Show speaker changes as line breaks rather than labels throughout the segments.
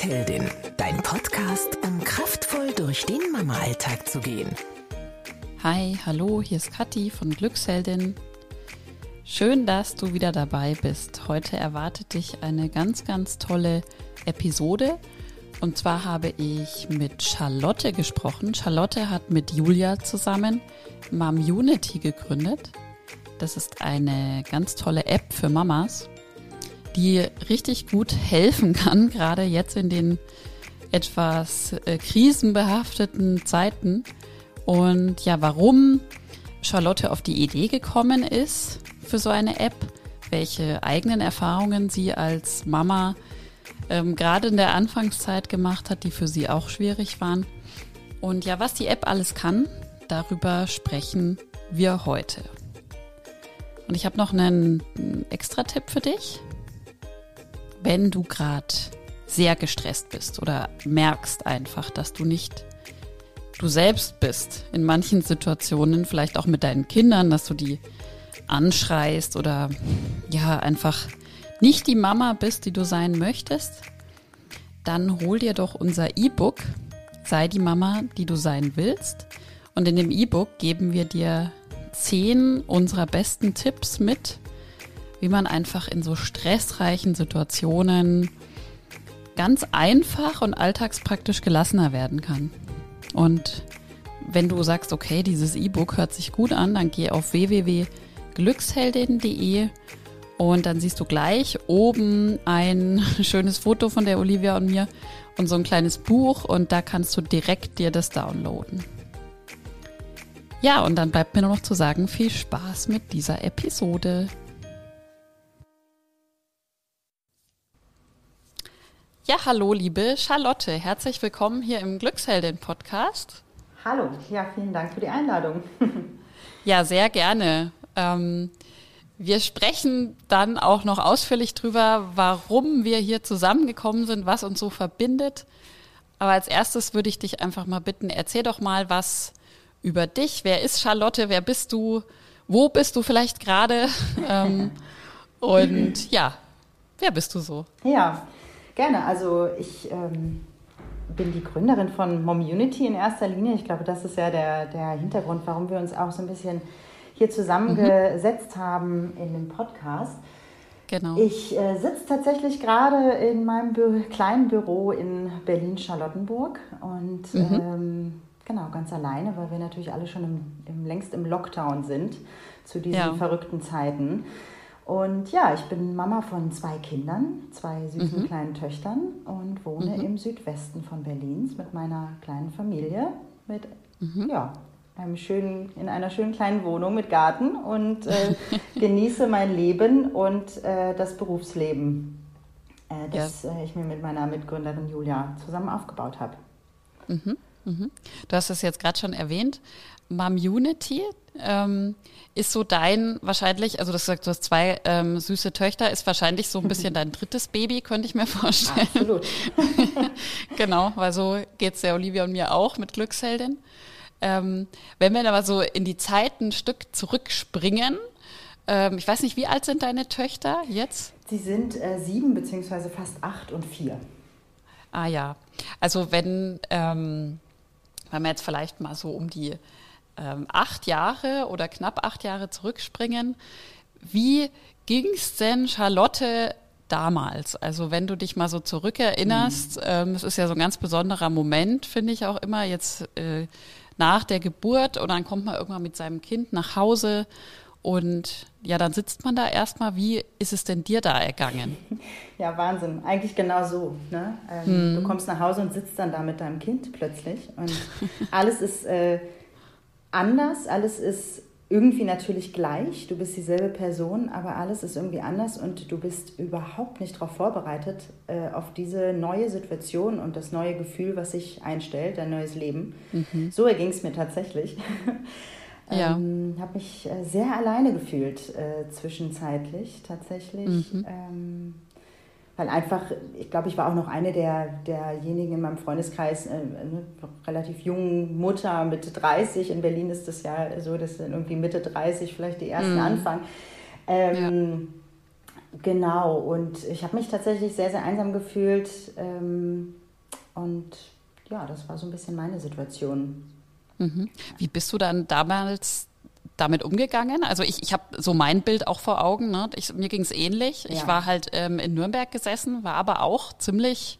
Glücksheldin, dein Podcast, um kraftvoll durch den Mama-Alltag zu gehen.
Hi, hallo, hier ist Kathi von Glücksheldin. Schön, dass du wieder dabei bist. Heute erwartet dich eine ganz, ganz tolle Episode. Und zwar habe ich mit Charlotte gesprochen. Charlotte hat mit Julia zusammen Mom Unity gegründet. Das ist eine ganz tolle App für Mamas die richtig gut helfen kann, gerade jetzt in den etwas äh, krisenbehafteten Zeiten. Und ja, warum Charlotte auf die Idee gekommen ist für so eine App, welche eigenen Erfahrungen sie als Mama ähm, gerade in der Anfangszeit gemacht hat, die für sie auch schwierig waren. Und ja, was die App alles kann, darüber sprechen wir heute. Und ich habe noch einen Extra-Tipp für dich wenn du gerade sehr gestresst bist oder merkst einfach, dass du nicht du selbst bist in manchen Situationen, vielleicht auch mit deinen Kindern, dass du die anschreist oder ja, einfach nicht die Mama bist, die du sein möchtest, dann hol dir doch unser E-Book, sei die Mama, die du sein willst. Und in dem E-Book geben wir dir zehn unserer besten Tipps mit, wie man einfach in so stressreichen Situationen ganz einfach und alltagspraktisch gelassener werden kann. Und wenn du sagst, okay, dieses E-Book hört sich gut an, dann geh auf www.glücksheldin.de und dann siehst du gleich oben ein schönes Foto von der Olivia und mir und so ein kleines Buch und da kannst du direkt dir das downloaden. Ja, und dann bleibt mir nur noch zu sagen, viel Spaß mit dieser Episode. Ja, hallo, liebe Charlotte. Herzlich willkommen hier im Glücksheldin-Podcast.
Hallo, ja, vielen Dank für die Einladung.
ja, sehr gerne. Ähm, wir sprechen dann auch noch ausführlich drüber, warum wir hier zusammengekommen sind, was uns so verbindet. Aber als erstes würde ich dich einfach mal bitten, erzähl doch mal was über dich. Wer ist Charlotte? Wer bist du? Wo bist du vielleicht gerade? ähm, und ja, wer bist du so?
Ja, Gerne. Also ich ähm, bin die Gründerin von Momunity in erster Linie. Ich glaube, das ist ja der, der Hintergrund, warum wir uns auch so ein bisschen hier zusammengesetzt mhm. haben in dem Podcast. Genau. Ich äh, sitze tatsächlich gerade in meinem Bü kleinen Büro in Berlin-Charlottenburg und mhm. ähm, genau ganz alleine, weil wir natürlich alle schon im, im längst im Lockdown sind zu diesen ja. verrückten Zeiten. Und ja, ich bin Mama von zwei Kindern, zwei süßen mhm. kleinen Töchtern und wohne mhm. im Südwesten von Berlins mit meiner kleinen Familie, mit mhm. ja, einem schönen, in einer schönen kleinen Wohnung mit Garten und äh, genieße mein Leben und äh, das Berufsleben, äh, das ja. Äh, ich mir mit meiner Mitgründerin Julia zusammen aufgebaut habe.
Mhm. Mhm. Du hast es jetzt gerade schon erwähnt. Mamunity ähm, ist so dein wahrscheinlich, also das sagt, du hast zwei ähm, süße Töchter, ist wahrscheinlich so ein bisschen dein drittes Baby, könnte ich mir vorstellen.
Absolut.
genau, weil so geht es der Olivia und mir auch mit Glücksheldin. Ähm, wenn wir aber so in die Zeit ein Stück zurückspringen, ähm, ich weiß nicht, wie alt sind deine Töchter jetzt?
Sie sind äh, sieben beziehungsweise fast acht und vier.
Ah ja, also wenn, ähm, wenn wir jetzt vielleicht mal so um die ähm, acht Jahre oder knapp acht Jahre zurückspringen, wie ging es denn Charlotte damals? Also wenn du dich mal so zurückerinnerst, mhm. ähm, es ist ja so ein ganz besonderer Moment, finde ich auch immer jetzt äh, nach der Geburt und dann kommt man irgendwann mit seinem Kind nach Hause und ja, dann sitzt man da erstmal. Wie ist es denn dir da ergangen?
Ja, Wahnsinn. Eigentlich genau so. Ne? Ähm, hm. Du kommst nach Hause und sitzt dann da mit deinem Kind plötzlich. Und alles ist äh, anders, alles ist irgendwie natürlich gleich. Du bist dieselbe Person, aber alles ist irgendwie anders und du bist überhaupt nicht darauf vorbereitet, äh, auf diese neue Situation und das neue Gefühl, was sich einstellt, dein neues Leben. Mhm. So erging es mir tatsächlich. Ja. Ähm, habe mich äh, sehr alleine gefühlt äh, zwischenzeitlich tatsächlich. Mhm. Ähm, weil einfach, ich glaube, ich war auch noch eine der, derjenigen in meinem Freundeskreis, äh, eine relativ jungen Mutter, Mitte 30. In Berlin ist das ja so, dass dann irgendwie Mitte 30 vielleicht die ersten mhm. anfangen. Ähm, ja. Genau, und ich habe mich tatsächlich sehr, sehr einsam gefühlt. Ähm, und ja, das war so ein bisschen meine Situation.
Mhm. Wie bist du dann damals damit umgegangen? Also ich, ich habe so mein Bild auch vor Augen. Ne? Ich, mir ging es ähnlich. Ja. Ich war halt ähm, in Nürnberg gesessen, war aber auch ziemlich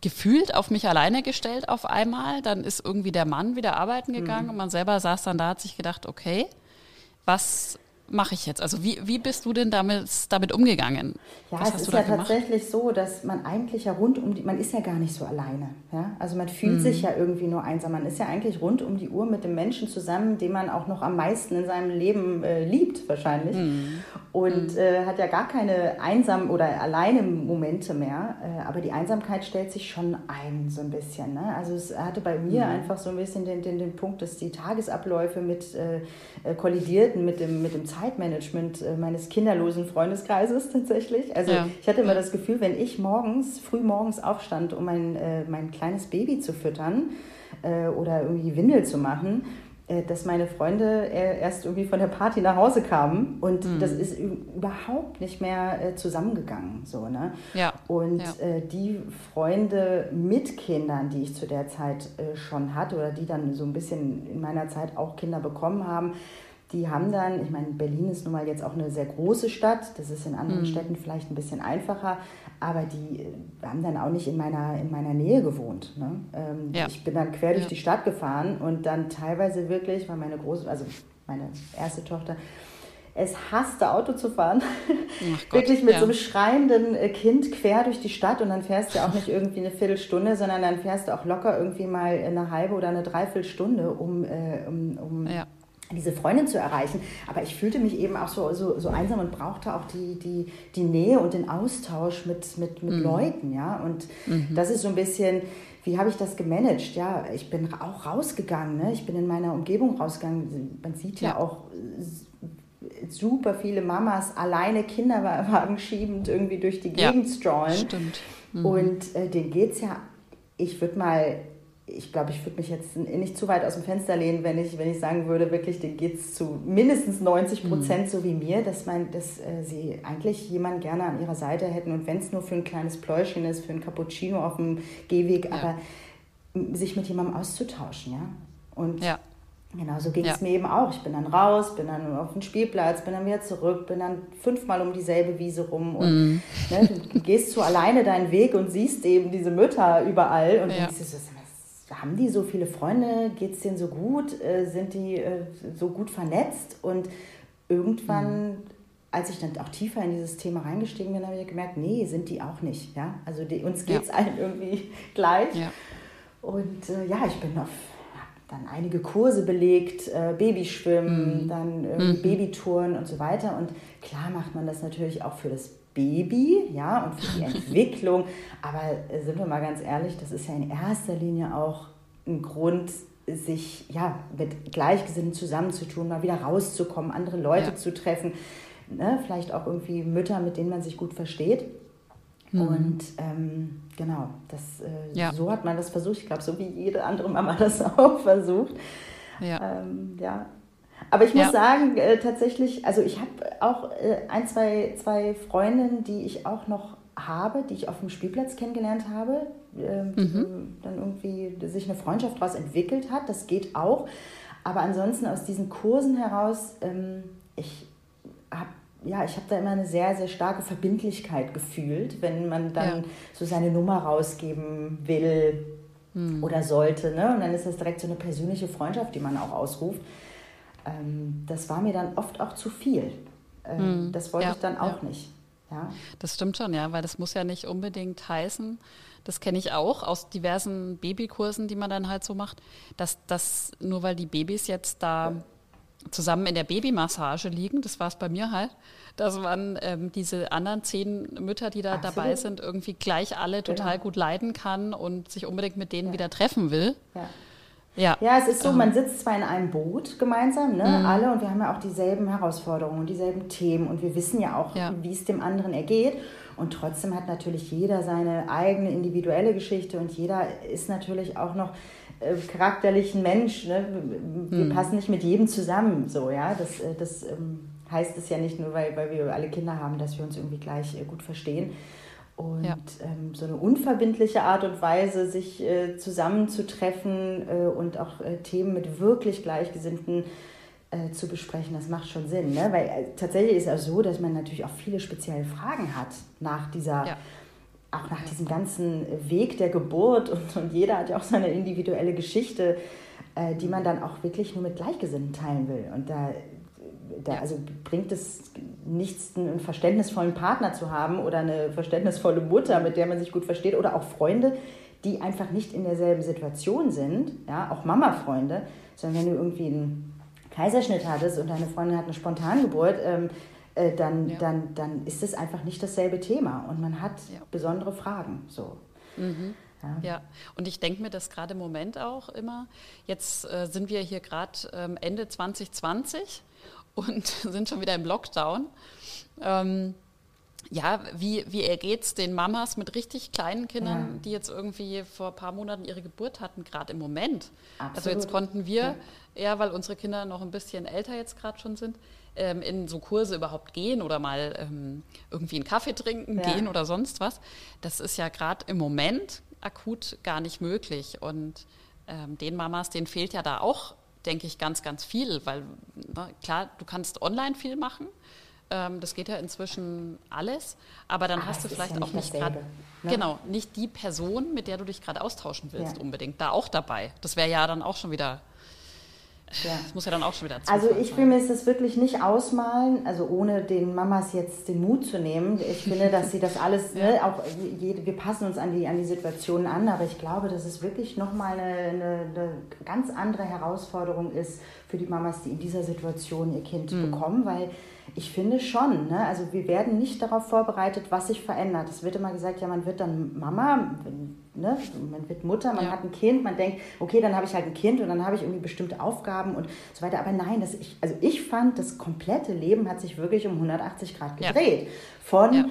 gefühlt auf mich alleine gestellt auf einmal. Dann ist irgendwie der Mann wieder arbeiten gegangen mhm. und man selber saß dann da, hat sich gedacht, okay, was mache ich jetzt? Also wie, wie bist du denn damit, damit umgegangen?
Ja, Was es ist ja gemacht? tatsächlich so, dass man eigentlich ja rund um die, man ist ja gar nicht so alleine. Ja? Also man fühlt mhm. sich ja irgendwie nur einsam. Man ist ja eigentlich rund um die Uhr mit dem Menschen zusammen, den man auch noch am meisten in seinem Leben äh, liebt wahrscheinlich. Mhm. Und mhm. äh, hat ja gar keine einsam oder alleine Momente mehr. Äh, aber die Einsamkeit stellt sich schon ein, so ein bisschen. Ne? Also es hatte bei mir mhm. einfach so ein bisschen den, den, den Punkt, dass die Tagesabläufe mit äh, äh, kollidierten mit dem, mit dem Zeit Zeitmanagement äh, meines kinderlosen Freundeskreises tatsächlich. Also ja. ich hatte immer das Gefühl, wenn ich morgens, früh morgens aufstand, um mein, äh, mein kleines Baby zu füttern äh, oder irgendwie Windel zu machen, dass meine Freunde erst irgendwie von der Party nach Hause kamen und mhm. das ist überhaupt nicht mehr zusammengegangen. So, ne?
ja.
Und ja. die Freunde mit Kindern, die ich zu der Zeit schon hatte oder die dann so ein bisschen in meiner Zeit auch Kinder bekommen haben, die haben dann, ich meine, Berlin ist nun mal jetzt auch eine sehr große Stadt, das ist in anderen mhm. Städten vielleicht ein bisschen einfacher, aber die äh, haben dann auch nicht in meiner, in meiner Nähe gewohnt. Ne? Ähm, ja. Ich bin dann quer durch ja. die Stadt gefahren und dann teilweise wirklich, weil meine große, also meine erste Tochter, es hasste, Auto zu fahren. Wirklich mit ja. so einem schreienden äh, Kind quer durch die Stadt und dann fährst du auch nicht irgendwie eine Viertelstunde, sondern dann fährst du auch locker irgendwie mal eine halbe oder eine Dreiviertelstunde, um, äh, um, um ja diese Freundin zu erreichen. Aber ich fühlte mich eben auch so, so, so einsam und brauchte auch die, die, die Nähe und den Austausch mit, mit, mit mhm. Leuten. Ja? Und mhm. das ist so ein bisschen, wie habe ich das gemanagt? Ja, ich bin auch rausgegangen. Ne? Ich bin in meiner Umgebung rausgegangen. Man sieht ja, ja auch super viele Mamas alleine Kinderwagen schiebend irgendwie durch die Gegend ja, strollen.
Stimmt.
Mhm. Und äh, denen geht es ja, ich würde mal ich glaube, ich würde mich jetzt nicht zu weit aus dem Fenster lehnen, wenn ich, wenn ich sagen würde, wirklich, denen geht es zu mindestens 90 Prozent mhm. so wie mir, dass, man, dass äh, sie eigentlich jemanden gerne an ihrer Seite hätten und wenn es nur für ein kleines Pläuschen ist, für ein Cappuccino auf dem Gehweg, ja. aber sich mit jemandem auszutauschen, ja. Und ja. Genau, so ging es ja. mir eben auch. Ich bin dann raus, bin dann auf den Spielplatz, bin dann wieder zurück, bin dann fünfmal um dieselbe Wiese rum und mm. ne, du gehst so alleine deinen Weg und siehst eben diese Mütter überall und ja. denkst, das ist haben die so viele Freunde? Geht es denen so gut? Äh, sind die äh, so gut vernetzt? Und irgendwann, mhm. als ich dann auch tiefer in dieses Thema reingestiegen bin, habe ich gemerkt, nee, sind die auch nicht. Ja? Also die, uns geht es ja. allen irgendwie gleich. Ja. Und äh, ja, ich bin auf dann einige Kurse belegt, äh, Babyschwimmen, mhm. dann mhm. Babytouren und so weiter. Und klar macht man das natürlich auch für das Baby, ja, und für die Entwicklung. Aber äh, sind wir mal ganz ehrlich, das ist ja in erster Linie auch ein Grund, sich ja mit Gleichgesinnten zusammenzutun, mal wieder rauszukommen, andere Leute ja. zu treffen, ne? vielleicht auch irgendwie Mütter, mit denen man sich gut versteht. Mhm. Und ähm, genau, das, äh, ja. so hat man das versucht. Ich glaube, so wie jede andere Mama das auch versucht. Ja. Ähm, ja, aber ich muss ja. sagen, äh, tatsächlich, also ich habe auch äh, ein, zwei, zwei Freundinnen, die ich auch noch habe, die ich auf dem Spielplatz kennengelernt habe, äh, mhm. dann irgendwie sich eine Freundschaft daraus entwickelt hat. Das geht auch. Aber ansonsten aus diesen Kursen heraus, ähm, ich habe ja, ich habe da immer eine sehr, sehr starke Verbindlichkeit gefühlt, wenn man dann ja. so seine Nummer rausgeben will mhm. oder sollte. Ne? Und dann ist das direkt so eine persönliche Freundschaft, die man auch ausruft ähm, das war mir dann oft auch zu viel. Ähm, mhm. Das wollte ja, ich dann auch ja. nicht. Ja.
Das stimmt schon, ja, weil das muss ja nicht unbedingt heißen, das kenne ich auch aus diversen Babykursen, die man dann halt so macht, dass das nur weil die Babys jetzt da zusammen in der Babymassage liegen, das war es bei mir halt, dass man ähm, diese anderen zehn Mütter, die da Absolut. dabei sind, irgendwie gleich alle total genau. gut leiden kann und sich unbedingt mit denen ja. wieder treffen will.
Ja. Ja. ja, es ist so, man sitzt zwar in einem Boot gemeinsam, ne, mhm. alle, und wir haben ja auch dieselben Herausforderungen und dieselben Themen und wir wissen ja auch, ja. wie es dem anderen ergeht. Und trotzdem hat natürlich jeder seine eigene individuelle Geschichte und jeder ist natürlich auch noch äh, charakterlich ein Mensch. Ne? Wir mhm. passen nicht mit jedem zusammen, so, ja. Das, äh, das ähm, heißt es ja nicht nur, weil, weil wir alle Kinder haben, dass wir uns irgendwie gleich äh, gut verstehen. Und ja. ähm, so eine unverbindliche Art und Weise, sich äh, zusammenzutreffen äh, und auch äh, Themen mit wirklich Gleichgesinnten äh, zu besprechen, das macht schon Sinn. Ne? Weil äh, tatsächlich ist es auch so, dass man natürlich auch viele spezielle Fragen hat nach dieser, ja. auch nach diesem ganzen Weg der Geburt und, und jeder hat ja auch seine individuelle Geschichte, äh, die man dann auch wirklich nur mit Gleichgesinnten teilen will. Und da da, also bringt es nichts, einen verständnisvollen Partner zu haben oder eine verständnisvolle Mutter, mit der man sich gut versteht oder auch Freunde, die einfach nicht in derselben Situation sind, ja, auch Mama-Freunde, sondern wenn du irgendwie einen Kaiserschnitt hattest und deine Freundin hat eine Spontangeburt, ähm, äh, dann, ja. dann, dann ist es einfach nicht dasselbe Thema und man hat ja. besondere Fragen. So.
Mhm. Ja. ja. und ich denke mir das gerade im Moment auch immer. Jetzt äh, sind wir hier gerade ähm, Ende 2020 und sind schon wieder im Lockdown. Ähm, ja, wie, wie ergeht es den Mamas mit richtig kleinen Kindern, ja. die jetzt irgendwie vor ein paar Monaten ihre Geburt hatten, gerade im Moment? Absolut. Also jetzt konnten wir, ja. eher weil unsere Kinder noch ein bisschen älter jetzt gerade schon sind, ähm, in so Kurse überhaupt gehen oder mal ähm, irgendwie einen Kaffee trinken ja. gehen oder sonst was. Das ist ja gerade im Moment akut gar nicht möglich. Und ähm, den Mamas, denen fehlt ja da auch denke ich, ganz, ganz viel, weil na, klar, du kannst online viel machen. Ähm, das geht ja inzwischen alles, aber dann aber hast du vielleicht ja auch nicht gerade, ne? genau, nicht die Person, mit der du dich gerade austauschen willst, ja. unbedingt, da auch dabei. Das wäre ja dann auch schon wieder ja. Das muss ja dann auch schon wieder
Also ich will mir das wirklich nicht ausmalen, also ohne den Mamas jetzt den Mut zu nehmen. Ich finde, dass sie das alles, ja. ne, auch wir passen uns an die, an die Situationen an, aber ich glaube, dass es wirklich nochmal eine, eine, eine ganz andere Herausforderung ist für die Mamas, die in dieser Situation ihr Kind mhm. bekommen, weil ich finde schon, ne? also wir werden nicht darauf vorbereitet, was sich verändert. Es wird immer gesagt, ja, man wird dann Mama, ne? man wird Mutter, man ja. hat ein Kind, man denkt, okay, dann habe ich halt ein Kind und dann habe ich irgendwie bestimmte Aufgaben und so weiter. Aber nein, das ich, also ich fand, das komplette Leben hat sich wirklich um 180 Grad gedreht. Ja. Von ja.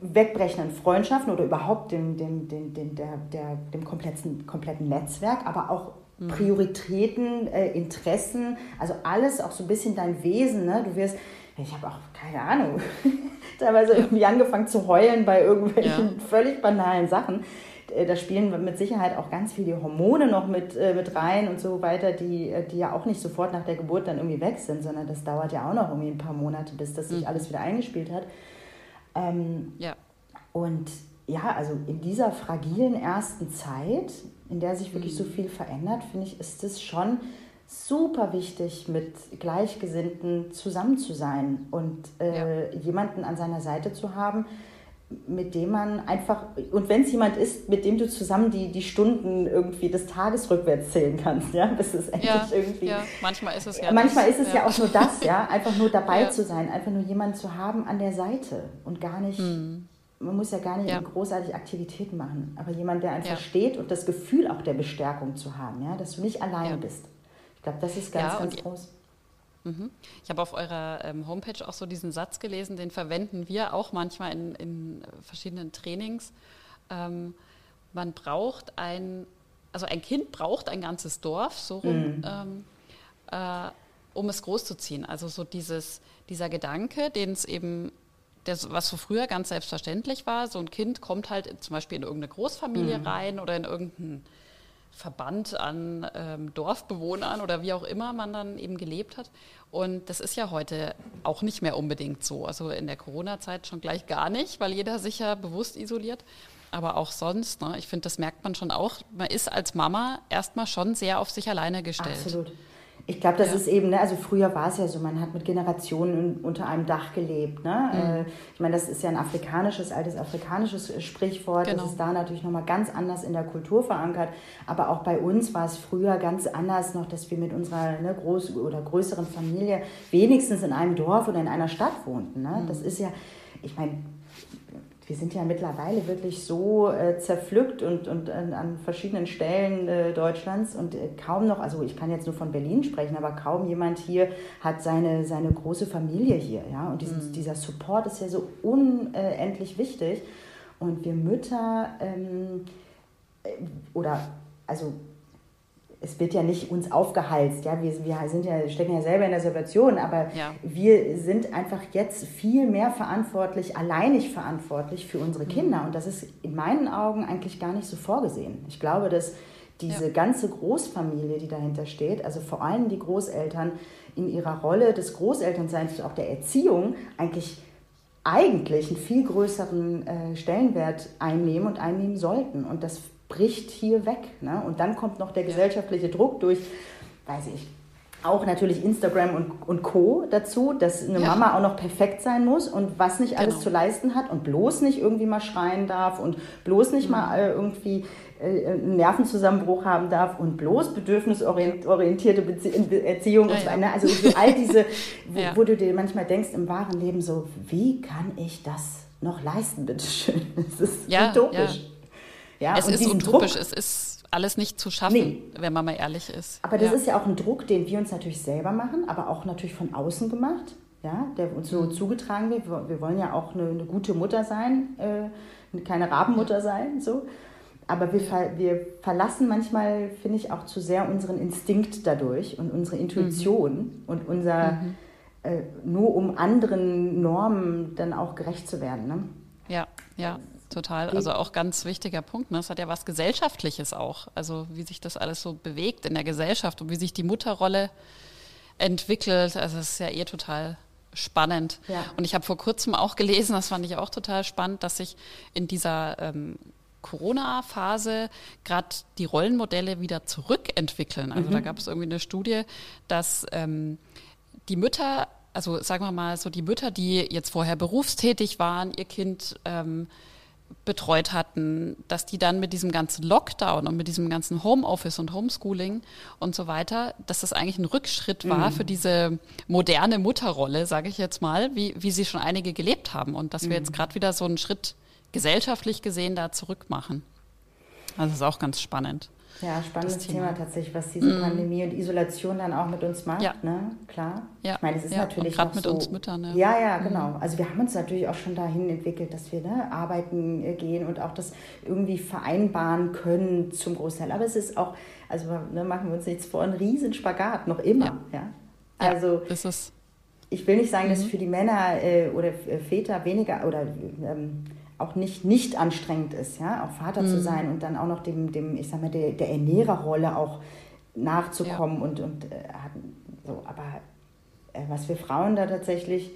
wegbrechenden Freundschaften oder überhaupt dem, dem, dem, dem, der, der, dem kompletten, kompletten Netzwerk, aber auch mhm. Prioritäten, äh, Interessen, also alles auch so ein bisschen dein Wesen. Ne? Du wirst ich habe auch keine Ahnung, teilweise irgendwie angefangen zu heulen bei irgendwelchen ja. völlig banalen Sachen. Äh, da spielen mit Sicherheit auch ganz viele Hormone noch mit, äh, mit rein und so weiter, die, äh, die ja auch nicht sofort nach der Geburt dann irgendwie weg sind, sondern das dauert ja auch noch irgendwie ein paar Monate, bis das sich mhm. alles wieder eingespielt hat. Ähm, ja. Und ja, also in dieser fragilen ersten Zeit, in der sich wirklich mhm. so viel verändert, finde ich, ist es schon super wichtig, mit Gleichgesinnten zusammen zu sein und äh, ja. jemanden an seiner Seite zu haben, mit dem man einfach, und wenn es jemand ist, mit dem du zusammen die, die Stunden irgendwie des Tages rückwärts zählen kannst, ja, bis es endlich ja, irgendwie.
Ja, manchmal ist es ja.
Manchmal das, ist es ja. ja. auch nur das, ja, einfach nur dabei zu sein, einfach nur jemanden zu haben an der Seite und gar nicht. Mhm. Man muss ja gar nicht großartig Aktivitäten machen, aber jemand, der einfach steht und das Gefühl auch der Bestärkung zu haben, ja, dass du nicht alleine bist. Ich glaube, das ist ganz, ganz groß.
Mhm. Ich habe auf eurer ähm, Homepage auch so diesen Satz gelesen, den verwenden wir auch manchmal in, in verschiedenen Trainings. Ähm, man braucht ein, also ein Kind braucht ein ganzes Dorf, so rum, mhm. ähm, äh, um es großzuziehen. Also so dieses, dieser Gedanke, den es eben, das, was so früher ganz selbstverständlich war, so ein Kind kommt halt zum Beispiel in irgendeine Großfamilie mhm. rein oder in irgendein Verband an ähm, Dorfbewohnern oder wie auch immer man dann eben gelebt hat. Und das ist ja heute auch nicht mehr unbedingt so. Also in der Corona-Zeit schon gleich gar nicht, weil jeder sich ja bewusst isoliert. Aber auch sonst, ne, ich finde, das merkt man schon auch. Man ist als Mama erstmal schon sehr auf sich alleine gestellt.
Absolut. Ich glaube, das ja. ist eben, ne, also früher war es ja so, man hat mit Generationen unter einem Dach gelebt. Ne? Mhm. Äh, ich meine, das ist ja ein afrikanisches, altes afrikanisches Sprichwort. Genau. Das ist da natürlich nochmal ganz anders in der Kultur verankert. Aber auch bei uns war es früher ganz anders noch, dass wir mit unserer ne, groß oder größeren Familie wenigstens in einem Dorf oder in einer Stadt wohnten. Ne? Mhm. Das ist ja, ich meine, wir sind ja mittlerweile wirklich so äh, zerpflückt und, und an, an verschiedenen Stellen äh, Deutschlands und äh, kaum noch, also ich kann jetzt nur von Berlin sprechen, aber kaum jemand hier hat seine, seine große Familie hier. Ja? Und diesen, mhm. dieser Support ist ja so unendlich wichtig. Und wir Mütter ähm, äh, oder also es wird ja nicht uns aufgehalst, ja, wir, wir sind ja, stecken ja selber in der Situation, aber ja. wir sind einfach jetzt viel mehr verantwortlich, alleinig verantwortlich für unsere mhm. Kinder und das ist in meinen Augen eigentlich gar nicht so vorgesehen. Ich glaube, dass diese ja. ganze Großfamilie, die dahinter steht, also vor allem die Großeltern in ihrer Rolle des Großelternseins auch der Erziehung eigentlich eigentlich einen viel größeren äh, Stellenwert einnehmen und einnehmen sollten. Und das bricht hier weg. Ne? Und dann kommt noch der gesellschaftliche Druck durch, weiß ich, auch natürlich Instagram und, und Co. dazu, dass eine ja. Mama auch noch perfekt sein muss und was nicht alles genau. zu leisten hat und bloß nicht irgendwie mal schreien darf und bloß nicht mhm. mal äh, irgendwie äh, einen Nervenzusammenbruch haben darf und bloß bedürfnisorientierte Bezie Erziehung ja, und so weiter. Ne? Also all diese, wo, wo, du dir manchmal denkst im wahren Leben so, wie kann ich das noch leisten, bitteschön? Es ist utopisch.
Ja, es ist utopisch, Druck, es ist alles nicht zu schaffen, nee. wenn man mal ehrlich ist.
Aber das ist ja auch ein Druck, den wir uns natürlich selber machen, aber auch natürlich von außen gemacht, ja, der uns so mhm. zugetragen wird. Wir wollen ja auch eine, eine gute Mutter sein, äh, keine Rabenmutter sein, so. Aber wir, ver wir verlassen manchmal, finde ich, auch zu sehr unseren Instinkt dadurch und unsere Intuition mhm. und unser, mhm. äh, nur um anderen Normen dann auch gerecht zu werden. Ne?
Ja, ja, total. Also auch ganz wichtiger Punkt. Ne? Es hat ja was Gesellschaftliches auch. Also wie sich das alles so bewegt in der Gesellschaft und wie sich die Mutterrolle entwickelt. Also es ist ja eh total spannend. Ja. Und ich habe vor kurzem auch gelesen, das fand ich auch total spannend, dass sich in dieser ähm, Corona-Phase gerade die Rollenmodelle wieder zurückentwickeln. Also mhm. da gab es irgendwie eine Studie, dass ähm, die Mütter, also sagen wir mal so die Mütter, die jetzt vorher berufstätig waren, ihr Kind ähm, betreut hatten, dass die dann mit diesem ganzen Lockdown und mit diesem ganzen Homeoffice und Homeschooling und so weiter, dass das eigentlich ein Rückschritt war mhm. für diese moderne Mutterrolle, sage ich jetzt mal, wie, wie sie schon einige gelebt haben und dass wir jetzt mhm. gerade wieder so einen Schritt gesellschaftlich gesehen da zurückmachen. Also das ist auch ganz spannend.
Ja, spannendes Thema. Thema. tatsächlich, was diese mm. Pandemie und Isolation dann auch mit uns macht, ja. ne? Klar.
Ja. Ich meine, es ist ja. natürlich gerade mit so, uns Müttern.
Ne? Ja, ja, mhm. genau. Also wir haben uns natürlich auch schon dahin entwickelt, dass wir ne, arbeiten äh, gehen und auch das irgendwie vereinbaren können zum Großteil. Aber es ist auch, also ne, machen wir uns nichts vor, ein Riesenspagat, noch immer. Ja. ja? Also
ja, ist
ich will nicht sagen, mhm. dass für die Männer äh, oder Väter weniger oder ähm, auch nicht, nicht anstrengend ist, ja, auch Vater mhm. zu sein und dann auch noch dem, dem ich sag mal, der, der Ernährerrolle auch nachzukommen ja. und, und äh, so, aber äh, was wir Frauen da tatsächlich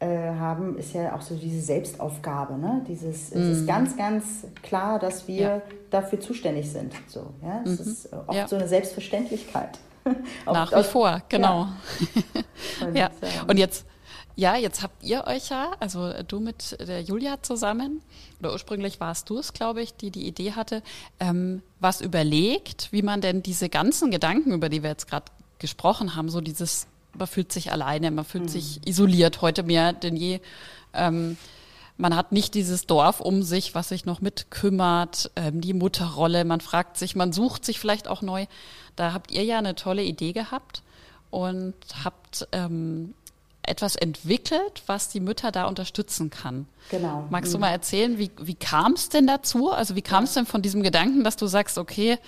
äh, haben, ist ja auch so diese Selbstaufgabe, ne? Dieses, mhm. es ist mhm. ganz, ganz klar, dass wir ja. dafür zuständig sind. So, ja? Es mhm. ist äh, oft ja. so eine Selbstverständlichkeit.
Nach wie vor, genau. Und, ja. Und jetzt ja, jetzt habt ihr euch ja, also du mit der Julia zusammen, oder ursprünglich warst du es, glaube ich, die die Idee hatte, ähm, was überlegt, wie man denn diese ganzen Gedanken, über die wir jetzt gerade gesprochen haben, so dieses, man fühlt sich alleine, man fühlt mhm. sich isoliert heute mehr denn je. Ähm, man hat nicht dieses Dorf um sich, was sich noch mitkümmert, ähm, die Mutterrolle, man fragt sich, man sucht sich vielleicht auch neu. Da habt ihr ja eine tolle Idee gehabt und habt ähm, etwas entwickelt, was die Mütter da unterstützen kann.
Genau.
Magst du mhm. mal erzählen, wie, wie kam es denn dazu? Also wie kam es denn von diesem Gedanken, dass du sagst, okay,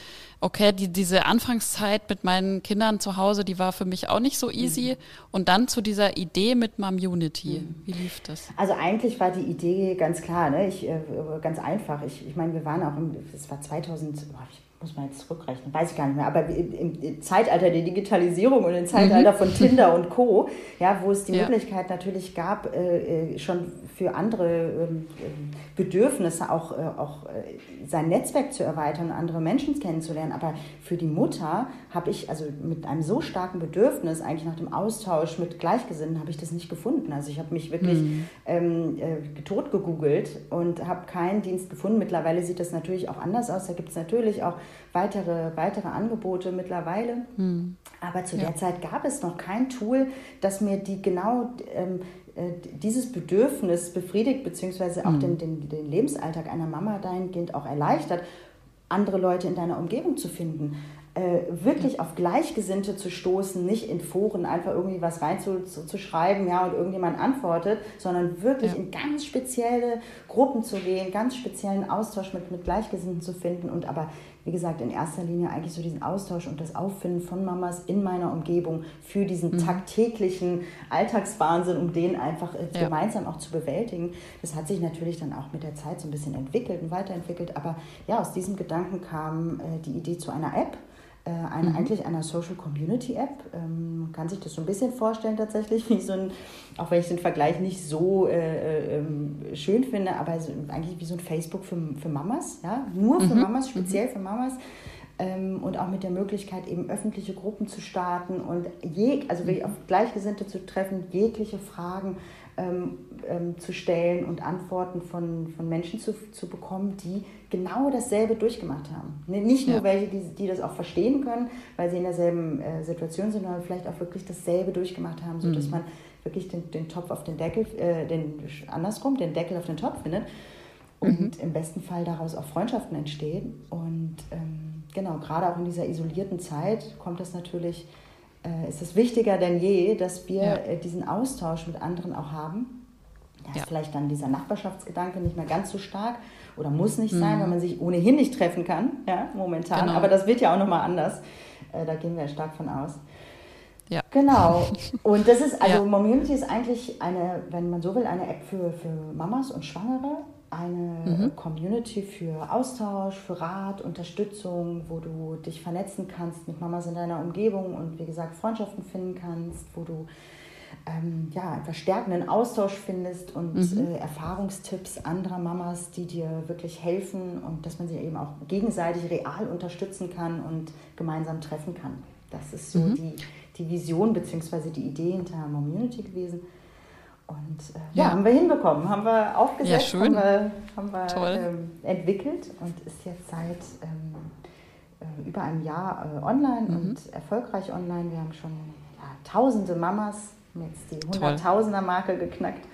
okay, die, diese Anfangszeit mit meinen Kindern zu Hause, die war für mich auch nicht so easy. Mhm. Und dann zu dieser Idee mit Mom Unity. Mhm. Wie lief das?
Also eigentlich war die Idee ganz klar, ne? ich, äh, ganz einfach. Ich, ich meine, wir waren auch, im, das war 2000, oh, ich muss man jetzt zurückrechnen, weiß ich gar nicht mehr, aber im, Zeitalter der Digitalisierung und im Zeitalter mhm. von Tinder und Co., ja, wo es die ja. Möglichkeit natürlich gab, äh, äh schon für andere ähm, Bedürfnisse auch, äh, auch äh, sein Netzwerk zu erweitern, andere Menschen kennenzulernen. Aber für die Mutter habe ich, also mit einem so starken Bedürfnis, eigentlich nach dem Austausch mit Gleichgesinnten, habe ich das nicht gefunden. Also ich habe mich wirklich mhm. ähm, äh, tot gegoogelt und habe keinen Dienst gefunden. Mittlerweile sieht das natürlich auch anders aus. Da gibt es natürlich auch weitere, weitere Angebote mittlerweile. Mhm. Aber zu ja. der Zeit gab es noch kein Tool, das mir die genau ähm, äh, dieses Bedürfnis befriedigt, beziehungsweise auch mhm. den, den, den Lebensalltag einer Mama dahingehend auch erleichtert, andere Leute in deiner Umgebung zu finden. Äh, wirklich auf Gleichgesinnte zu stoßen, nicht in Foren einfach irgendwie was reinzuschreiben, ja, und irgendjemand antwortet, sondern wirklich ja. in ganz spezielle Gruppen zu gehen, ganz speziellen Austausch mit, mit Gleichgesinnten zu finden und aber wie gesagt, in erster Linie eigentlich so diesen Austausch und das Auffinden von Mamas in meiner Umgebung für diesen mhm. tagtäglichen Alltagswahnsinn, um den einfach äh, ja. gemeinsam auch zu bewältigen. Das hat sich natürlich dann auch mit der Zeit so ein bisschen entwickelt und weiterentwickelt. Aber ja, aus diesem Gedanken kam äh, die Idee zu einer App, äh, eine, mhm. eigentlich einer Social Community App. Ähm, man kann sich das so ein bisschen vorstellen tatsächlich, wie so ein, auch wenn ich den Vergleich nicht so äh, äh, schön finde, aber so, eigentlich wie so ein Facebook für, für Mamas, ja, nur für mhm. Mamas, speziell mhm. für Mamas. Ähm, und auch mit der Möglichkeit, eben öffentliche Gruppen zu starten und je, also wirklich auf Gleichgesinnte zu treffen, jegliche Fragen ähm, ähm, zu stellen und Antworten von, von Menschen zu, zu bekommen, die genau dasselbe durchgemacht haben. Nicht nur ja. welche, die, die das auch verstehen können, weil sie in derselben äh, Situation sind, sondern vielleicht auch wirklich dasselbe durchgemacht haben, sodass mhm. man wirklich den, den Topf auf den Deckel, äh, den, andersrum, den Deckel auf den Topf findet und mhm. im besten Fall daraus auch Freundschaften entstehen. Und ähm, genau, gerade auch in dieser isolierten Zeit kommt das natürlich, äh, ist es wichtiger denn je, dass wir ja. äh, diesen Austausch mit anderen auch haben. Da ja. ist vielleicht dann dieser Nachbarschaftsgedanke nicht mehr ganz so stark, oder muss nicht sein, mhm. weil man sich ohnehin nicht treffen kann, ja, momentan. Genau. Aber das wird ja auch nochmal anders. Äh, da gehen wir stark von aus. Ja. Genau. Und das ist, also ja. Momunity ist eigentlich eine, wenn man so will, eine App für, für Mamas und Schwangere, eine mhm. Community für Austausch, für Rat, Unterstützung, wo du dich vernetzen kannst mit Mamas in deiner Umgebung und wie gesagt Freundschaften finden kannst, wo du ähm, ja, einen verstärkenden Austausch findest und mhm. äh, Erfahrungstipps anderer Mamas, die dir wirklich helfen und dass man sie eben auch gegenseitig real unterstützen kann und gemeinsam treffen kann. Das ist so mhm. die, die Vision bzw. die Idee hinter Community gewesen. Und äh, ja. ja. haben wir hinbekommen, haben wir aufgesetzt, ja, haben wir, haben wir ähm, entwickelt und ist jetzt seit ähm, äh, über einem Jahr äh, online mhm. und erfolgreich online. Wir haben schon ja, tausende Mamas haben jetzt die Hunderttausender-Marke geknackt,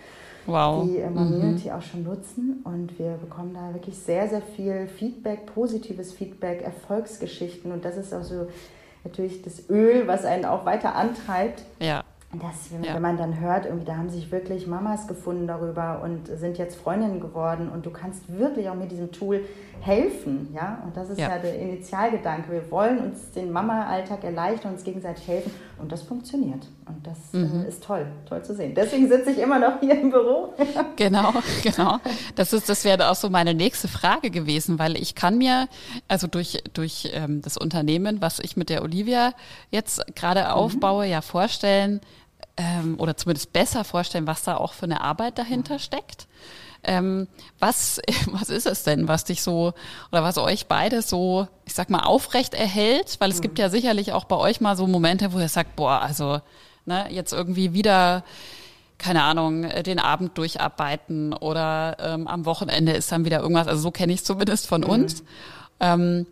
wow. die äh, Community mhm. auch schon nutzen. Und wir bekommen da wirklich sehr, sehr viel Feedback, positives Feedback, Erfolgsgeschichten. Und das ist auch so natürlich das Öl, was einen auch weiter antreibt. Ja das, wenn, ja. wenn, man dann hört, irgendwie, da haben sich wirklich Mamas gefunden darüber und sind jetzt Freundinnen geworden und du kannst wirklich auch mit diesem Tool helfen, ja. Und das ist ja, ja der Initialgedanke. Wir wollen uns den Mama-Alltag erleichtern, uns gegenseitig helfen und das funktioniert. Und das äh, mhm. äh, ist toll, toll zu sehen. Deswegen sitze ich immer noch hier im Büro.
genau, genau. Das ist, das wäre auch so meine nächste Frage gewesen, weil ich kann mir, also durch, durch ähm, das Unternehmen, was ich mit der Olivia jetzt gerade mhm. aufbaue, ja vorstellen, ähm, oder zumindest besser vorstellen, was da auch für eine Arbeit dahinter steckt. Ähm, was, was ist es denn, was dich so oder was euch beide so, ich sag mal, aufrecht erhält? Weil es mhm. gibt ja sicherlich auch bei euch mal so Momente, wo ihr sagt, boah, also ne, jetzt irgendwie wieder keine Ahnung, den Abend durcharbeiten oder ähm, am Wochenende ist dann wieder irgendwas. Also so kenne ich es zumindest von mhm. uns. Ähm,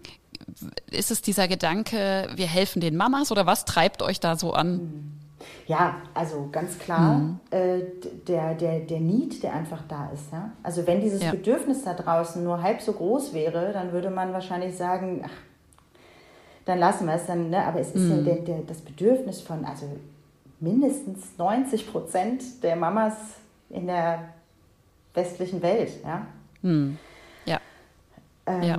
ist es dieser Gedanke, wir helfen den Mamas oder was treibt euch da so an? Mhm.
Ja, also ganz klar, mhm. äh, der, der, der Need, der einfach da ist. Ja? Also wenn dieses ja. Bedürfnis da draußen nur halb so groß wäre, dann würde man wahrscheinlich sagen, ach, dann lassen wir es dann. Ne? Aber es ist mhm. ja der, der, das Bedürfnis von, also mindestens 90 Prozent der Mamas in der westlichen Welt. Ja. Mhm. Ja. Ähm, ja.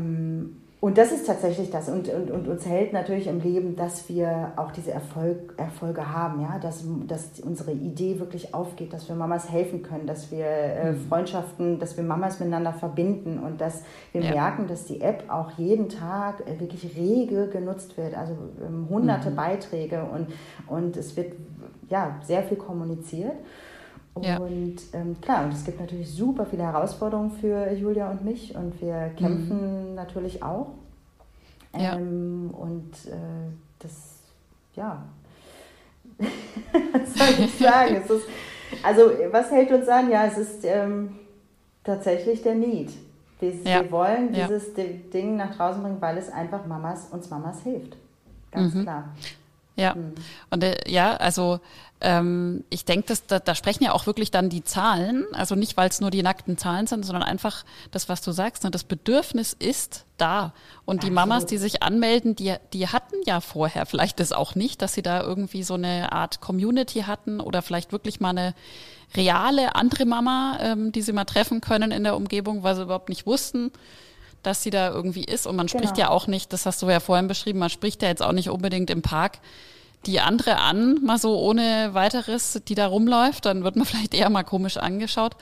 Und das ist tatsächlich das und, und, und uns hält natürlich im Leben, dass wir auch diese Erfolg, Erfolge haben, ja, dass, dass unsere Idee wirklich aufgeht, dass wir Mamas helfen können, dass wir äh, mhm. Freundschaften, dass wir Mamas miteinander verbinden und dass wir ja. merken, dass die App auch jeden Tag äh, wirklich rege genutzt wird, also ähm, hunderte mhm. Beiträge und, und es wird ja sehr viel kommuniziert. Ja. Und ähm, klar, und es gibt natürlich super viele Herausforderungen für Julia und mich und wir kämpfen mhm. natürlich auch. Ähm, ja. Und äh, das, ja, was soll ich sagen? ist, also, was hält uns an? Ja, es ist ähm, tatsächlich der Need. Wir, ja. wir wollen dieses. Ding nach draußen bringen, weil es einfach Mamas, uns Mamas hilft. Ganz mhm. klar.
Ja, mhm. und äh, ja, also ähm, ich denke, da, da sprechen ja auch wirklich dann die Zahlen, also nicht, weil es nur die nackten Zahlen sind, sondern einfach das, was du sagst, ne, das Bedürfnis ist da. Und die Absolut. Mamas, die sich anmelden, die, die hatten ja vorher vielleicht das auch nicht, dass sie da irgendwie so eine Art Community hatten oder vielleicht wirklich mal eine reale andere Mama, ähm, die sie mal treffen können in der Umgebung, weil sie überhaupt nicht wussten, dass sie da irgendwie ist. Und man genau. spricht ja auch nicht, das hast du ja vorhin beschrieben, man spricht ja jetzt auch nicht unbedingt im Park die andere an, mal so ohne weiteres, die da rumläuft, dann wird man vielleicht eher mal komisch angeschaut.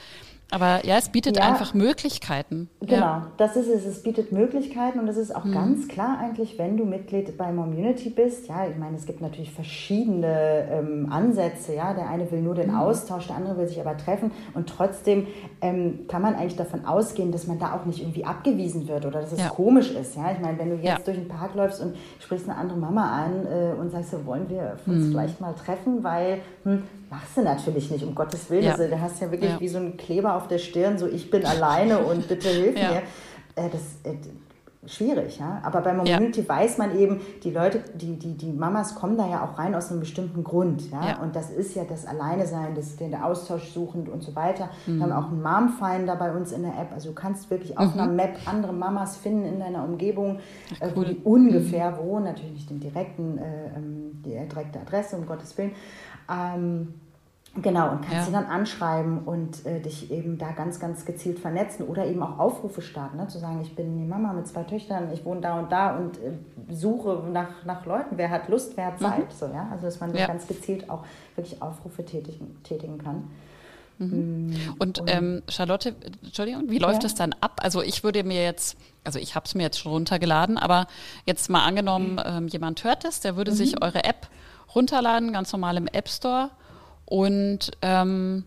Aber ja, es bietet ja, einfach Möglichkeiten.
Genau, ja. das ist es. Es bietet Möglichkeiten und es ist auch mhm. ganz klar eigentlich, wenn du Mitglied bei Momunity bist. Ja, ich meine, es gibt natürlich verschiedene ähm, Ansätze. Ja, der eine will nur den mhm. Austausch, der andere will sich aber treffen. Und trotzdem ähm, kann man eigentlich davon ausgehen, dass man da auch nicht irgendwie abgewiesen wird oder dass es ja. komisch ist. Ja, ich meine, wenn du jetzt durch den Park läufst und sprichst eine andere Mama an äh, und sagst, so, wollen wir uns mhm. vielleicht mal treffen, weil hm, machst du natürlich nicht, um Gottes Willen. Ja. Also, du hast ja wirklich ja. wie so ein Kleber auf der Stirn, so ich bin alleine und bitte hilf ja. mir. Äh, das äh, schwierig, ja. Aber bei Mobility ja. weiß man eben, die Leute, die, die, die Mamas kommen da ja auch rein aus einem bestimmten Grund, ja. ja. Und das ist ja das Alleine sein, das, den Austausch suchend und so weiter. Mhm. Wir haben auch einen Mom-Finder bei uns in der App. Also du kannst wirklich auf mhm. einer Map andere Mamas finden in deiner Umgebung, Ach, cool. äh, wo die ungefähr mhm. wohnen. Natürlich nicht den direkten, äh, ähm, die direkte Adresse, um Gottes Willen. Ähm, Genau, und kannst ja. sie dann anschreiben und äh, dich eben da ganz, ganz gezielt vernetzen oder eben auch Aufrufe starten, ne? zu sagen, ich bin die Mama mit zwei Töchtern, ich wohne da und da und äh, suche nach, nach Leuten, wer hat Lust, wer hat mhm. Zeit. Mhm. So, ja? Also dass man ja. ganz gezielt auch wirklich Aufrufe tätigen, tätigen kann.
Mhm. Mm, und, und ähm, Charlotte, Entschuldigung, wie läuft ja. das dann ab? Also ich würde mir jetzt, also ich habe es mir jetzt schon runtergeladen, aber jetzt mal angenommen, ähm, jemand hört es, der würde mhm. sich eure App runterladen, ganz normal im App Store und ähm,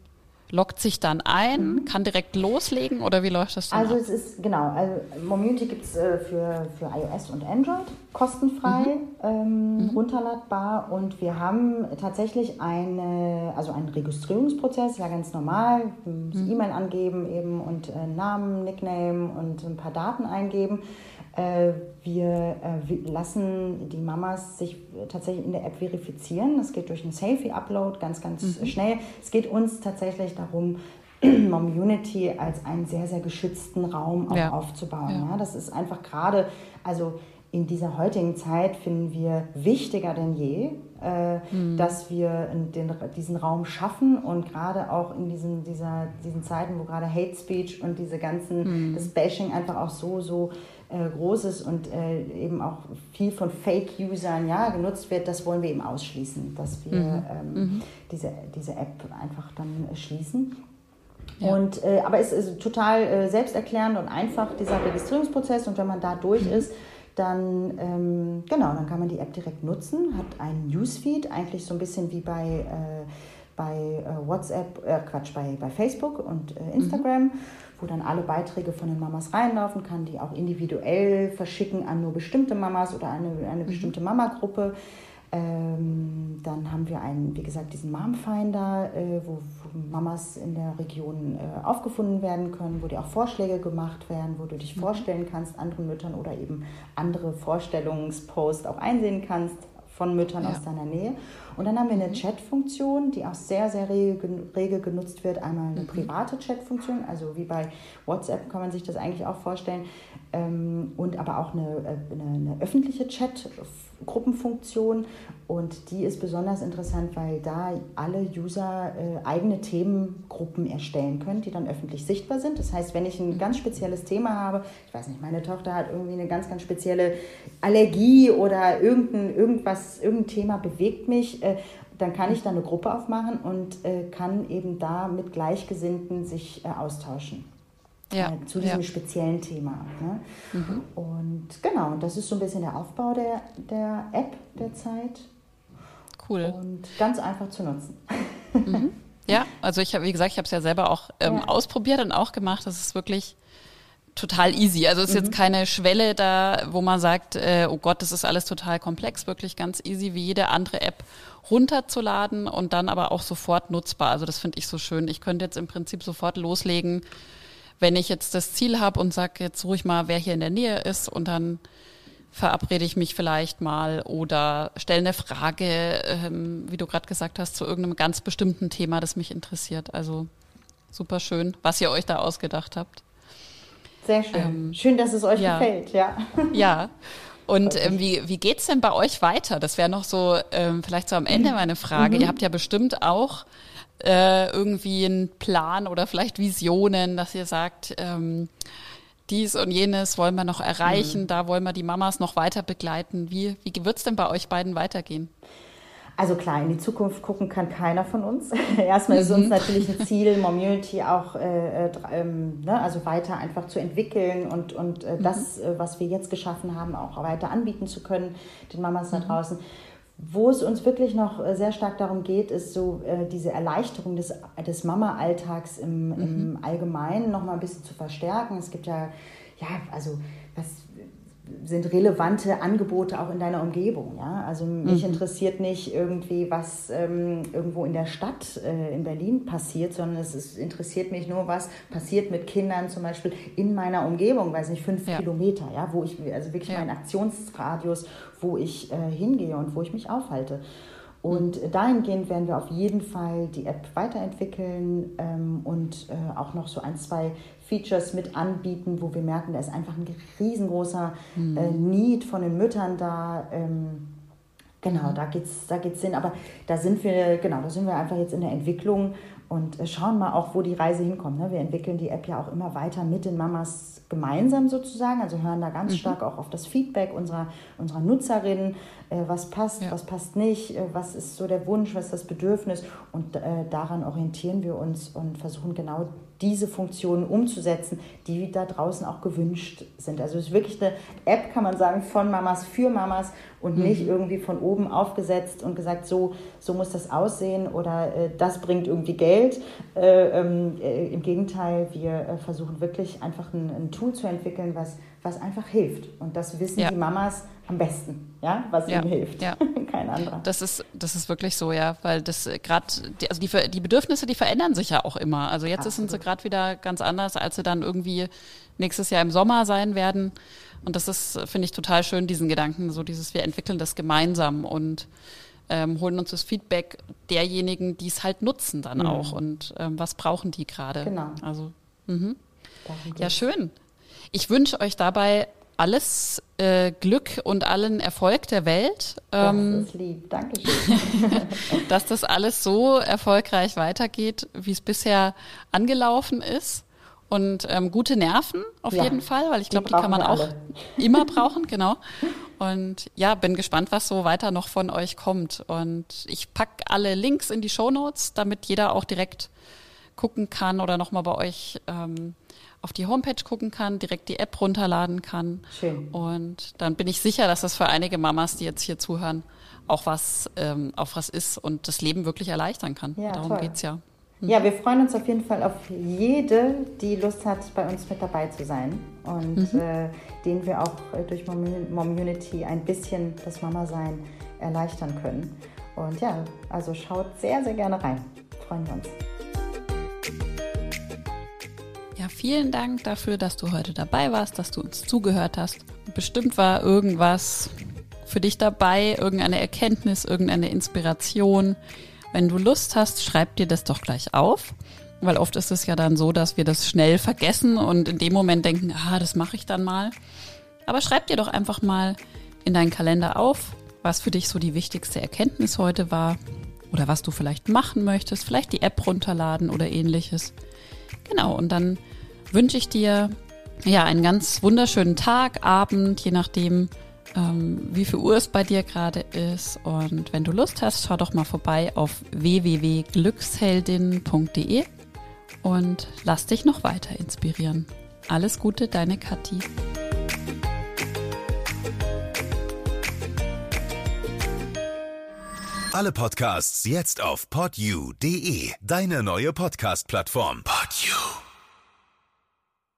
loggt sich dann ein, mhm. kann direkt loslegen oder wie läuft das dann?
Also
ab?
es ist, genau, also Momunity gibt es äh, für, für iOS und Android kostenfrei mhm. Ähm, mhm. runterladbar und wir haben tatsächlich eine, also einen Registrierungsprozess, ja ganz normal, mhm. E-Mail angeben eben und äh, Namen, Nickname und ein paar Daten eingeben. Äh, wir äh, lassen die Mamas sich tatsächlich in der App verifizieren. Das geht durch einen Selfie-Upload ganz, ganz mhm. schnell. Es geht uns tatsächlich darum, Momunity als einen sehr, sehr geschützten Raum auch ja. aufzubauen. Ja. ja. das ist einfach gerade, also in dieser heutigen Zeit finden wir wichtiger denn je, äh, mhm. dass wir den, diesen Raum schaffen und gerade auch in diesen, dieser, diesen Zeiten, wo gerade Hate Speech und diese ganzen, mhm. das Bashing einfach auch so, so äh, Großes und äh, eben auch viel von Fake-Usern ja, genutzt wird, das wollen wir eben ausschließen, dass wir mhm. Ähm, mhm. Diese, diese App einfach dann schließen. Ja. Und, äh, aber es ist total äh, selbsterklärend und einfach, dieser Registrierungsprozess. Und wenn man da durch mhm. ist, dann, ähm, genau, dann kann man die App direkt nutzen, hat einen Newsfeed, eigentlich so ein bisschen wie bei, äh, bei äh, WhatsApp, äh, Quatsch, bei, bei Facebook und äh, Instagram. Mhm wo dann alle Beiträge von den Mamas reinlaufen kann, die auch individuell verschicken an nur bestimmte Mamas oder eine, eine mhm. bestimmte Mama-Gruppe. Ähm, dann haben wir einen, wie gesagt, diesen Momfinder, äh, wo, wo, Mamas in der Region äh, aufgefunden werden können, wo dir auch Vorschläge gemacht werden, wo du dich mhm. vorstellen kannst anderen Müttern oder eben andere Vorstellungsposts auch einsehen kannst von Müttern ja. aus deiner Nähe. Und dann haben wir eine mhm. Chat-Funktion, die auch sehr, sehr rege, genutzt wird. Einmal eine mhm. private Chat-Funktion, also wie bei WhatsApp kann man sich das eigentlich auch vorstellen. Ähm, und aber auch eine, äh, eine, eine öffentliche Chat-Gruppenfunktion. Und die ist besonders interessant, weil da alle User äh, eigene Themengruppen erstellen können, die dann öffentlich sichtbar sind. Das heißt, wenn ich ein ganz spezielles Thema habe, ich weiß nicht, meine Tochter hat irgendwie eine ganz, ganz spezielle Allergie oder irgendein, irgendwas, irgendein Thema bewegt mich, äh, dann kann ich da eine Gruppe aufmachen und äh, kann eben da mit Gleichgesinnten sich äh, austauschen ja. äh, zu diesem ja. speziellen Thema. Ne? Mhm. Und genau, das ist so ein bisschen der Aufbau der, der App derzeit.
Cool.
Und ganz einfach zu nutzen.
Mhm. Ja, also ich habe, wie gesagt, ich habe es ja selber auch ähm, ja. ausprobiert und auch gemacht. Das ist wirklich total easy. Also es ist mhm. jetzt keine Schwelle da, wo man sagt, äh, oh Gott, das ist alles total komplex, wirklich ganz easy wie jede andere App runterzuladen und dann aber auch sofort nutzbar. Also das finde ich so schön. Ich könnte jetzt im Prinzip sofort loslegen wenn ich jetzt das Ziel habe und sage jetzt ruhig mal, wer hier in der Nähe ist und dann verabrede ich mich vielleicht mal oder stelle eine Frage, ähm, wie du gerade gesagt hast, zu irgendeinem ganz bestimmten Thema, das mich interessiert. Also super schön, was ihr euch da ausgedacht habt.
Sehr schön. Ähm, schön, dass es euch ja. gefällt, ja.
Ja. Und ähm, wie, wie geht's denn bei euch weiter? Das wäre noch so ähm, vielleicht so am Ende meine Frage. Mhm. Ihr habt ja bestimmt auch äh, irgendwie einen Plan oder vielleicht Visionen, dass ihr sagt, ähm, dies und jenes wollen wir noch erreichen, mhm. da wollen wir die Mamas noch weiter begleiten. Wie, wie wird es denn bei euch beiden weitergehen?
Also klar, in die Zukunft gucken kann keiner von uns. Erstmal ist uns mhm. natürlich ein Ziel, Momunity auch äh, äh, ähm, ne, also weiter einfach zu entwickeln und, und äh, mhm. das, äh, was wir jetzt geschaffen haben, auch weiter anbieten zu können, den Mamas da mhm. draußen. Wo es uns wirklich noch äh, sehr stark darum geht, ist so äh, diese Erleichterung des, des Mama-Alltags im, mhm. im Allgemeinen noch mal ein bisschen zu verstärken. Es gibt ja, ja, also was sind relevante Angebote auch in deiner Umgebung. Ja? Also mich mhm. interessiert nicht irgendwie, was ähm, irgendwo in der Stadt äh, in Berlin passiert, sondern es ist, interessiert mich nur, was passiert mit Kindern zum Beispiel in meiner Umgebung, weiß nicht, fünf ja. Kilometer, ja, wo ich, also wirklich ja. mein Aktionsradius, wo ich äh, hingehe und wo ich mich aufhalte. Und mhm. dahingehend werden wir auf jeden Fall die App weiterentwickeln ähm, und äh, auch noch so ein, zwei Features mit anbieten, wo wir merken, da ist einfach ein riesengroßer mhm. äh, Need von den Müttern da. Ähm, genau, da geht's, da geht's hin. Aber da sind wir, genau, da sind wir einfach jetzt in der Entwicklung und äh, schauen mal auch, wo die Reise hinkommt. Ne? Wir entwickeln die App ja auch immer weiter mit den Mamas gemeinsam sozusagen, also hören da ganz mhm. stark auch auf das Feedback unserer, unserer Nutzerinnen, äh, was passt, ja. was passt nicht, äh, was ist so der Wunsch, was ist das Bedürfnis und äh, daran orientieren wir uns und versuchen genau diese Funktionen umzusetzen, die da draußen auch gewünscht sind. Also es ist wirklich eine App, kann man sagen, von Mamas für Mamas und mhm. nicht irgendwie von oben aufgesetzt und gesagt, so, so muss das aussehen oder äh, das bringt irgendwie Geld. Äh, ähm, äh, Im Gegenteil, wir äh, versuchen wirklich einfach ein, ein, Tool zu entwickeln, was, was einfach hilft. Und das wissen ja. die Mamas am besten, ja, was ja. ihnen hilft. Ja. Kein anderer.
Das ist, das ist wirklich so, ja, weil das äh, gerade, die, also die, die Bedürfnisse, die verändern sich ja auch immer. Also jetzt Absolut. sind sie gerade wieder ganz anders, als sie dann irgendwie nächstes Jahr im Sommer sein werden. Und das ist, finde ich, total schön, diesen Gedanken, so dieses, wir entwickeln das gemeinsam und ähm, holen uns das Feedback derjenigen, die es halt nutzen dann mhm. auch und ähm, was brauchen die gerade.
Genau.
Also, mhm. ja, schön. Ich wünsche euch dabei alles äh, Glück und allen Erfolg der Welt.
Ähm, das ist lieb, Dankeschön.
dass das alles so erfolgreich weitergeht, wie es bisher angelaufen ist. Und ähm, gute Nerven auf ja, jeden Fall, weil ich glaube, die, die, kann man auch immer brauchen, genau. Und ja, bin gespannt, was so weiter noch von euch kommt. Und ich packe alle Links in die Show Notes, damit jeder auch direkt gucken kann oder nochmal bei euch ähm, auf die Homepage gucken kann, direkt die App runterladen kann.
Schön.
Und dann bin ich sicher, dass das für einige Mamas, die jetzt hier zuhören, auch was, ähm, auch was ist und das Leben wirklich erleichtern kann. Ja, Darum geht es ja.
Mhm. Ja, wir freuen uns auf jeden Fall auf jede, die Lust hat, bei uns mit dabei zu sein und mhm. äh, denen wir auch äh, durch Momunity ein bisschen das Mama-Sein erleichtern können. Und ja, also schaut sehr, sehr gerne rein. Freuen wir uns.
Vielen Dank dafür, dass du heute dabei warst, dass du uns zugehört hast. Bestimmt war irgendwas für dich dabei, irgendeine Erkenntnis, irgendeine Inspiration. Wenn du Lust hast, schreib dir das doch gleich auf. Weil oft ist es ja dann so, dass wir das schnell vergessen und in dem Moment denken, ah, das mache ich dann mal. Aber schreib dir doch einfach mal in deinen Kalender auf, was für dich so die wichtigste Erkenntnis heute war oder was du vielleicht machen möchtest, vielleicht die App runterladen oder ähnliches. Genau, und dann wünsche ich dir ja einen ganz wunderschönen Tag, Abend, je nachdem, ähm, wie viel Uhr es bei dir gerade ist. Und wenn du Lust hast, schau doch mal vorbei auf www.glücksheldin.de und lass dich noch weiter inspirieren. Alles Gute, deine Kathi.
Alle Podcasts jetzt auf podyou.de, deine neue Podcast-Plattform.